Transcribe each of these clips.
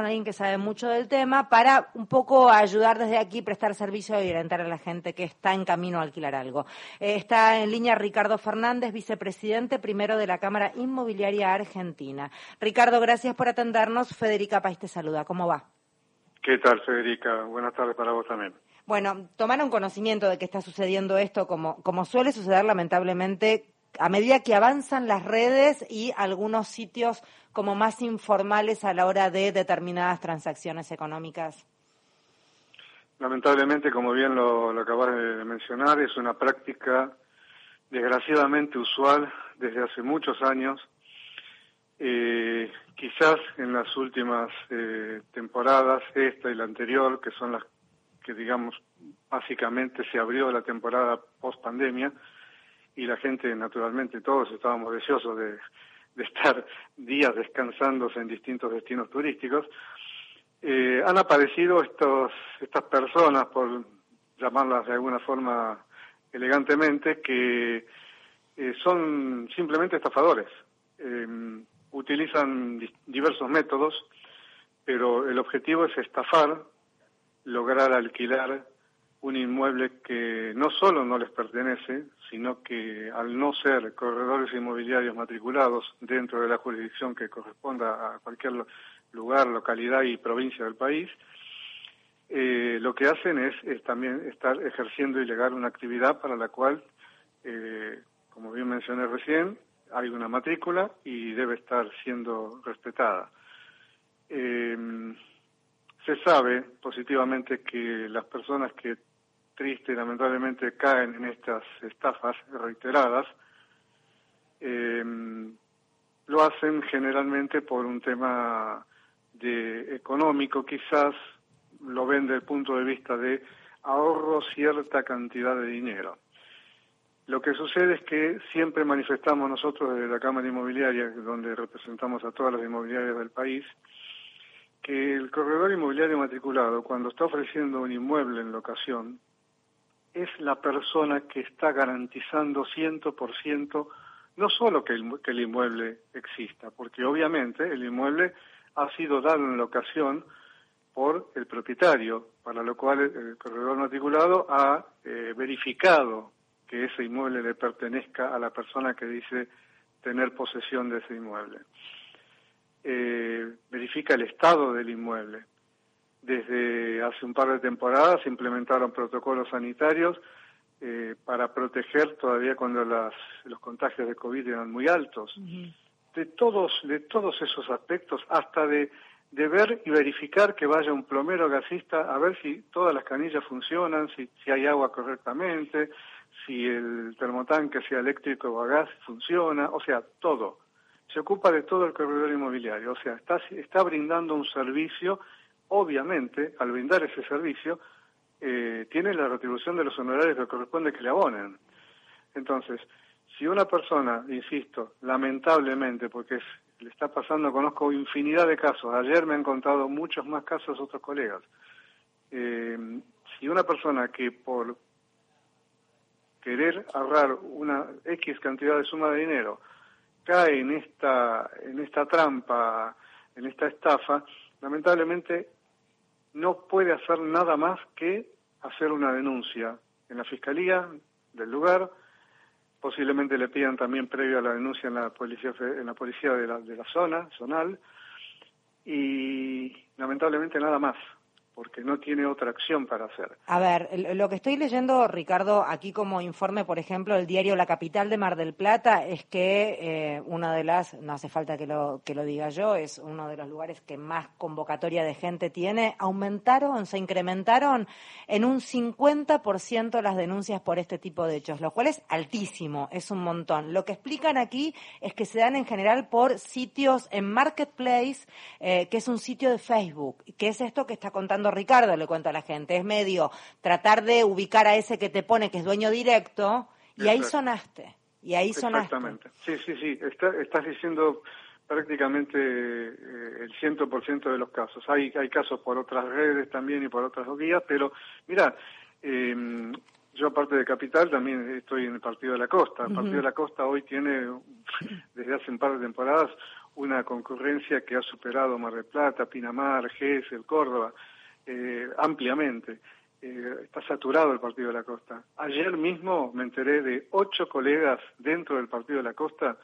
con alguien que sabe mucho del tema para un poco ayudar desde aquí, prestar servicio y orientar a la gente que está en camino a alquilar algo. Eh, está en línea Ricardo Fernández, vicepresidente primero de la Cámara Inmobiliaria Argentina. Ricardo, gracias por atendernos. Federica País te saluda. ¿Cómo va? ¿Qué tal, Federica? Buenas tardes para vos también. Bueno, tomaron conocimiento de que está sucediendo esto, como, como suele suceder lamentablemente a medida que avanzan las redes y algunos sitios como más informales a la hora de determinadas transacciones económicas? Lamentablemente, como bien lo, acabas de mencionar, es una práctica desgraciadamente usual desde hace muchos años. Eh, quizás en las últimas eh, temporadas, esta y la anterior, que son las que digamos básicamente se abrió la temporada post pandemia, y la gente, naturalmente, todos estábamos deseosos de, estar días descansándose en distintos destinos turísticos, eh, han aparecido estos, estas personas, por llamarlas de alguna forma elegantemente, que eh, son simplemente estafadores. Em, utilizan diversos métodos, pero el objetivo es estafar, lograr alquilar un inmueble que no solo no les pertenece, sino que al no ser corredores inmobiliarios matriculados dentro de la jurisdicción que corresponda a cualquier lugar, localidad y provincia del país, eh, lo que hacen es, también estar ejerciendo ilegal una actividad para la cual, eh, como bien mencioné recién, hay una matrícula y debe estar siendo respetada. Eh, se sabe positivamente que las personas que triste lamentablemente caen en estas estafas reiteradas, eh, lo hacen generalmente por un tema de económico, quizás lo ven desde el punto de vista de ahorro cierta cantidad de dinero. Lo que sucede es que siempre manifestamos nosotros desde la Cámara Inmobiliaria, donde representamos a todas las inmobiliarias del país, que el corredor inmobiliario matriculado, cuando está ofreciendo un inmueble en locación, es la persona que está garantizando ciento por ciento no solo que el, que el inmueble exista, porque obviamente el inmueble ha sido dado en locación por el propietario, para lo cual el, corredor matriculado ha eh, verificado que ese inmueble le pertenezca a la persona que dice tener posesión de ese inmueble. Eh, verifica el estado del inmueble, desde hace un par de temporadas se implementaron protocolos sanitarios eh, para proteger todavía cuando las, los contagios de COVID eran muy altos. De todos, de todos esos aspectos, hasta de, de ver y verificar que vaya un plomero gasista a ver si todas las canillas funcionan, si, si hay agua correctamente, si el termotanque, sea eléctrico o a gas, funciona, o sea, todo. Se ocupa de todo el corredor inmobiliario, o sea, está, está brindando un servicio obviamente, al brindar ese servicio, eh, tiene la retribución de los honorarios que corresponde que le abonen. Entonces, si una persona, insisto, lamentablemente, porque le está pasando, conozco infinidad de casos, ayer me han contado muchos más casos otros colegas, eh, si una persona que por querer ahorrar una X cantidad de suma de dinero cae en esta, en esta trampa, en esta estafa, lamentablemente no puede hacer nada más que hacer una denuncia en la fiscalía del lugar, posiblemente le pidan también previo a la denuncia en la policía en la policía de la, de la zona zonal. Y lamentablemente nada más porque no tiene otra acción para hacer. A ver, lo que estoy leyendo, Ricardo, aquí como informe, por ejemplo, el diario La Capital de Mar del Plata, es que eh, una de las, no hace falta que lo, que lo diga yo, es uno de los lugares que más convocatoria de gente tiene, aumentaron, se incrementaron en un 50% las denuncias por este tipo de hechos, lo cual es altísimo, es un montón. Lo que explican aquí es que se dan en general por sitios en Marketplace, eh, que es un sitio de Facebook, que es esto que está contando Ricardo, le cuento a la gente, es medio tratar de ubicar a ese que te pone que es dueño directo y ahí sonaste. Y ahí sonaste. Exactamente. Sí, sí, sí. estás diciendo prácticamente eh, el 100% de los casos. Hay, hay casos por otras redes también y por otras vías, pero mira, em, yo aparte de Capital también estoy en el Partido de la Costa. El Partido de la Costa hoy tiene, desde hace un par de temporadas, una concurrencia que ha superado Mar del Plata, Pinamar, el Córdoba, eh, ampliamente. Eh, está saturado el Partido de la Costa. Ayer mismo me enteré de ocho colegas dentro del Partido de la Costa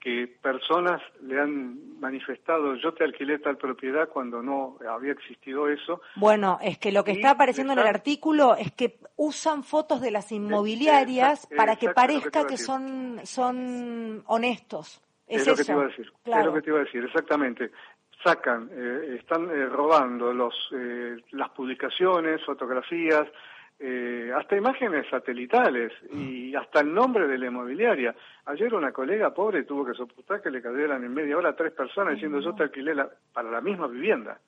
que personas le han manifestado yo te alquilé tal propiedad cuando no había existido eso. Bueno, es que lo que está apareciendo en el artículo es que usan fotos de las inmobiliarias para que parezca que, son son honestos. Es, lo que te iba a decir. Es lo que te iba a decir, exactamente. Sacan, eh, están eh, robando los, eh, las publicaciones, fotografías, eh, hasta imágenes satelitales y hasta el nombre de la inmobiliaria. Ayer una colega pobre tuvo que soportar que le cayeran en media hora tres personas diciendo yo te alquilé para la misma vivienda.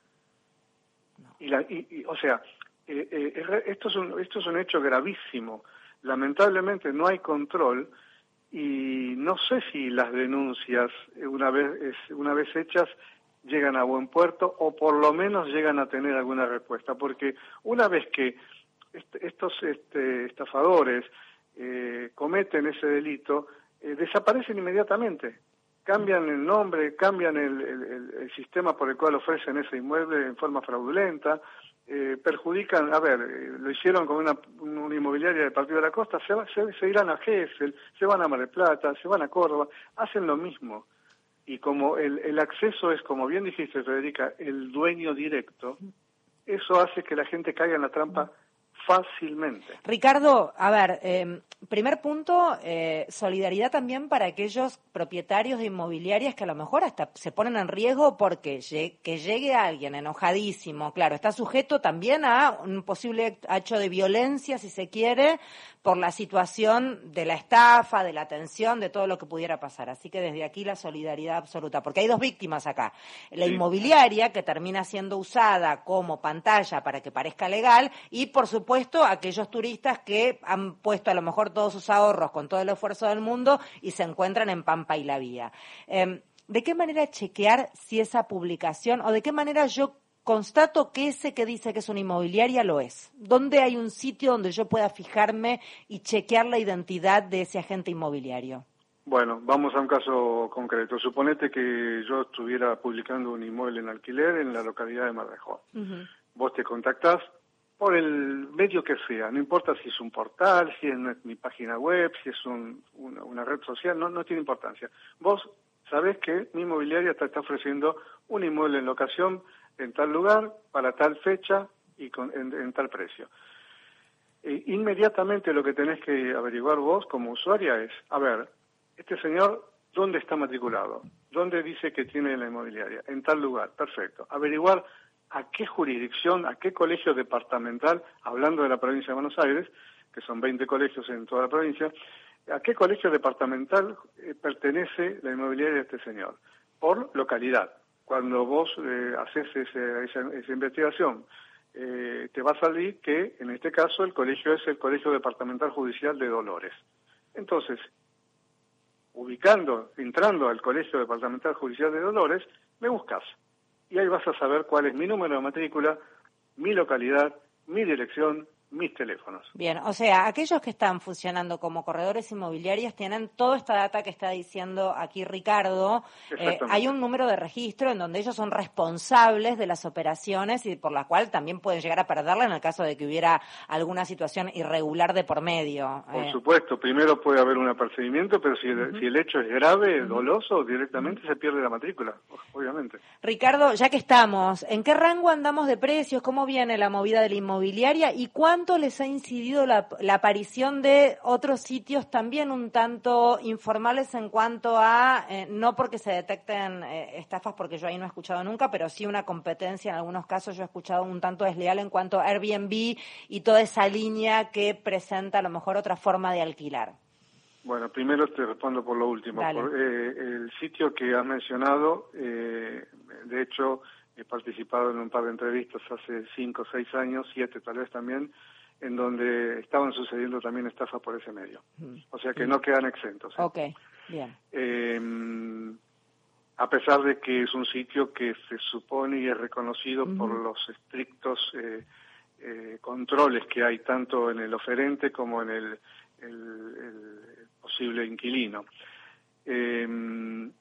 Y, la, y, o sea, eh, esto, es un, esto es un hecho gravísimo. Lamentablemente no hay control y no sé si las denuncias una vez una vez hechas llegan a buen puerto o por lo menos llegan a tener alguna respuesta porque una vez que estos este, estafadores eh, cometen ese delito, eh, desaparecen inmediatamente. Cambian el nombre, cambian el, sistema por el cual ofrecen ese inmueble en forma fraudulenta, eh, perjudican, a ver, lo hicieron con una, inmobiliaria del Partido de la Costa, se, se, irán a Gesell, se van a Mar del Plata, se van a Córdoba, hacen lo mismo. Y como el, el acceso es, como bien dijiste, Federica, el dueño directo, eso hace que la gente caiga en la trampa fácilmente. Ricardo, a ver, em, primer punto, eh, solidaridad también para aquellos propietarios de inmobiliarias que a lo mejor hasta se ponen en riesgo porque que llegue alguien enojadísimo, claro, está sujeto también a un posible hecho de violencia, si se quiere, por la situación de la estafa, de la atención, de todo lo que pudiera pasar. Así que desde aquí la solidaridad absoluta, porque hay dos víctimas acá. La inmobiliaria, que termina siendo usada como pantalla para que parezca legal, y por supuesto aquellos turistas que han puesto a lo mejor todos sus ahorros con todo el esfuerzo del mundo y se encuentran en Pampa y la Vía. Em, ¿De qué manera chequear si esa publicación o de qué manera yo constato que ese que dice que es una inmobiliaria lo es. ¿Dónde hay un sitio donde yo pueda fijarme y chequear la identidad de ese agente inmobiliario? Bueno, vamos a un caso concreto. Suponete que yo estuviera publicando un inmueble en alquiler en la localidad de Marrejón. Vos te contactás por el medio que sea, no importa si es un portal, si es mi página web, si es una, red social, no, no tiene importancia. Vos sabés que mi inmobiliaria te está ofreciendo un inmueble en locación en tal lugar, para tal fecha y con, en, tal precio. E inmediatamente lo que tenés que averiguar vos como usuaria es, a ver, este señor, ¿dónde está matriculado? ¿Dónde dice que tiene la inmobiliaria? En tal lugar, perfecto. Averiguar a qué jurisdicción, a qué colegio departamental, hablando de la provincia de Buenos Aires, que son 20 colegios en toda la provincia, a qué colegio departamental eh, pertenece la inmobiliaria de este señor, por localidad cuando vos eh, haces esa, investigación, eh, te va a salir que en este caso el colegio es el Colegio Departamental Judicial de Dolores. Entonces, ubicando, entrando al Colegio Departamental Judicial de Dolores, me buscas. Y ahí vas a saber cuál es mi número de matrícula, mi localidad, mi dirección, mis teléfonos. Bien, o sea, aquellos que están funcionando como corredores inmobiliarios tienen toda esta data que está diciendo aquí Ricardo. Eh, hay un número de registro en donde ellos son responsables de las operaciones y por la cual también pueden llegar a perderla en el caso de que hubiera alguna situación irregular de por medio. Por eh. supuesto, primero puede haber un apercibimiento, pero si, el, hecho es grave, doloso, directamente se pierde la matrícula, obviamente. Ricardo, ya que estamos, ¿en qué rango andamos de precios? ¿Cómo viene la movida de la inmobiliaria? ¿Y cuánto cuánto les ha incidido la, aparición de otros sitios también un tanto informales en cuanto a, eh, no porque se detecten eh, estafas, porque yo ahí no he escuchado nunca, pero sí una competencia, en algunos casos yo he escuchado un tanto desleal en cuanto a Airbnb y toda esa línea que presenta a lo mejor otra forma de alquilar? Bueno, primero te respondo por lo último. Por, eh, el sitio que has mencionado, de hecho, he participado en un par de entrevistas hace cinco o seis años, siete tal vez también, en donde estaban sucediendo también estafas por ese medio. Mm. O sea que no quedan exentos. ¿eh? Ok, bien. Em, a pesar de que es un sitio que se supone y es reconocido por los estrictos eh, eh, controles que hay tanto en el oferente como en el, el posible inquilino. Em,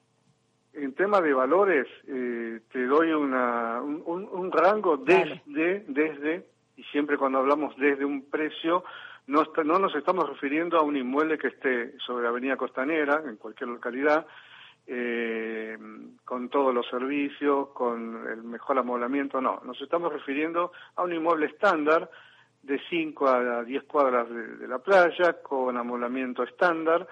en tema de valores, eh, te doy una, un, un rango desde, desde, y siempre cuando hablamos desde un precio, no, no nos estamos refiriendo a un inmueble que esté sobre la Avenida Costanera, en cualquier localidad, eh, con todos los servicios, con el mejor amoblamiento, no. Nos estamos refiriendo a un inmueble estándar de 5 a 10 cuadras de, la playa, con amoblamiento estándar,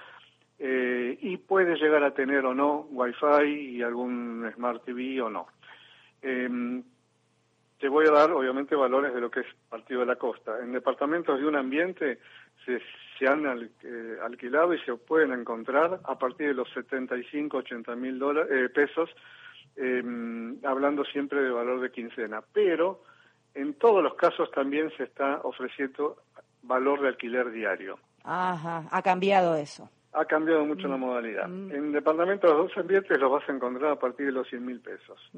eh, y puede llegar a tener o no Wi-Fi y algún Smart TV o no. Eh, te voy a dar, obviamente, valores de lo que es Partido de la Costa. En departamentos de un ambiente se, se han eh, alquilado y se pueden encontrar a partir de los 75, 80 mil eh, pesos, em, hablando siempre de valor de quincena. Pero en todos los casos también se está ofreciendo valor de alquiler diario. Ajá, ha cambiado eso. Ha cambiado mucho la mm. modalidad. Mm. En departamentos de dos ambientes los vas a encontrar a partir de los 100 mil pesos.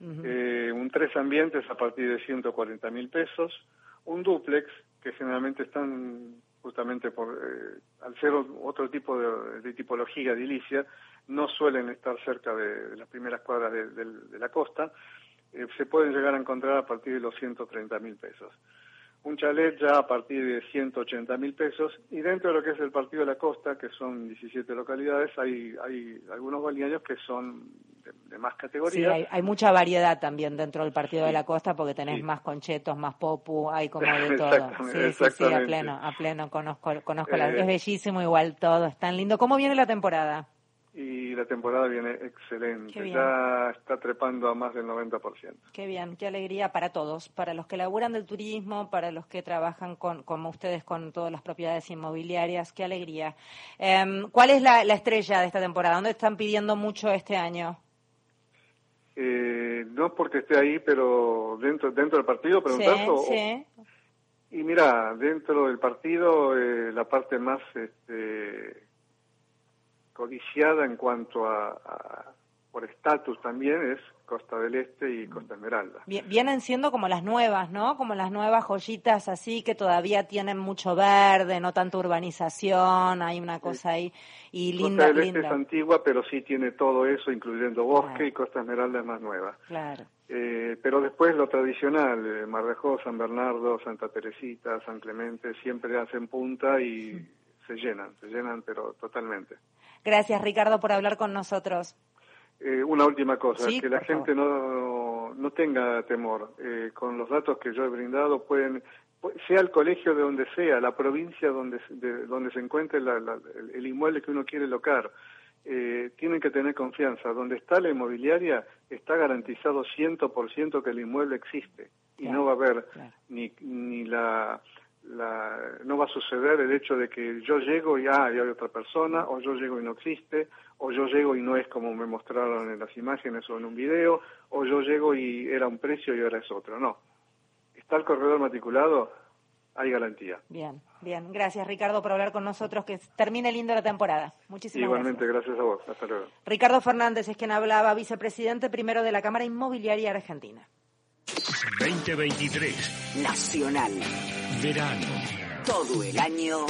Eh, un tres ambientes a partir de 140 mil pesos. Un duplex, que generalmente están justamente por, eh, al ser otro tipo de, tipología edilicia, no suelen estar cerca de, las primeras cuadras de, la costa, eh, se pueden llegar a encontrar a partir de los 130 mil pesos un chalet ya a partir de 180 mil pesos y dentro de lo que es el Partido de la Costa, que son 17 localidades, hay, hay algunos balnearios que son de, más categoría. Sí, hay, mucha variedad también dentro del Partido de la Costa porque tenés más conchetos, más popu, hay como de todo. Sí, sí, sí, a pleno, a pleno, conozco, conozco la, es eh, bellísimo igual todo, es tan lindo. ¿Cómo viene la temporada? Y la temporada viene excelente. Ya está trepando a más del 90%. Qué bien, qué alegría para todos, para los que laburan del turismo, para los que trabajan con, como ustedes con todas las propiedades inmobiliarias, qué alegría. Em, ¿Cuál es la, estrella de esta temporada? ¿Dónde están pidiendo mucho este año? Eh, no porque esté ahí, pero dentro dentro del partido, preguntas. Sí, y mira, dentro del partido, eh, la parte más este, codiciada en cuanto a, por estatus también es Costa del Este y Costa Esmeralda. Vienen siendo como las nuevas, ¿no? Como las nuevas joyitas así que todavía tienen mucho verde, no tanta urbanización, hay una cosa ahí y linda. Costa del Este es antigua, pero sí tiene todo eso, incluyendo bosque y Costa Esmeralda es más nueva. Claro. Eh, pero después lo tradicional, eh, Marrejó, San Bernardo, Santa Teresita, San Clemente, siempre hacen punta y se llenan, se llenan pero totalmente. Gracias, Ricardo, por hablar con nosotros. Eh, una última cosa, que la gente no, no tenga temor. Eh, con los datos que yo he brindado, pueden, sea el colegio de donde sea, la provincia donde, de, donde se encuentre el, inmueble que uno quiere locar, eh, tienen que tener confianza. Donde está la inmobiliaria, está garantizado 100% que el inmueble existe y no va a haber ni, ni la la, no va a suceder el hecho de que yo llego y, ah, hay otra persona, o yo llego y no existe, o yo llego y no es como me mostraron en las imágenes o en un video, o yo llego y era un precio y ahora es otro. No. Está el corredor matriculado, hay garantía. Bien, bien. Gracias, Ricardo, por hablar con nosotros. Que termine lindo la temporada. Muchísimas Igualmente, gracias. a vos. Hasta luego. Ricardo Fernández es quien hablaba, vicepresidente primero de la Cámara Inmobiliaria Argentina. 2023. Nacional. Verano. Todo el año.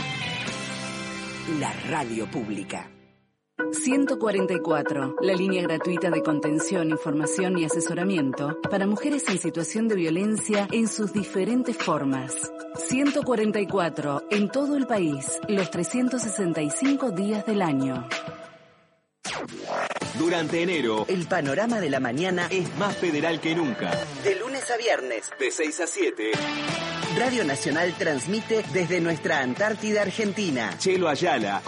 La radio pública. 144, la línea gratuita de contención, información y asesoramiento para mujeres en situación de violencia en sus diferentes formas. 144, en todo el país, los 365 días del año. Durante enero, el panorama de la mañana es más federal que nunca. De lunes a viernes, de 6 a 7. Radio Nacional transmite desde nuestra Antártida Argentina. Chelo Ayala.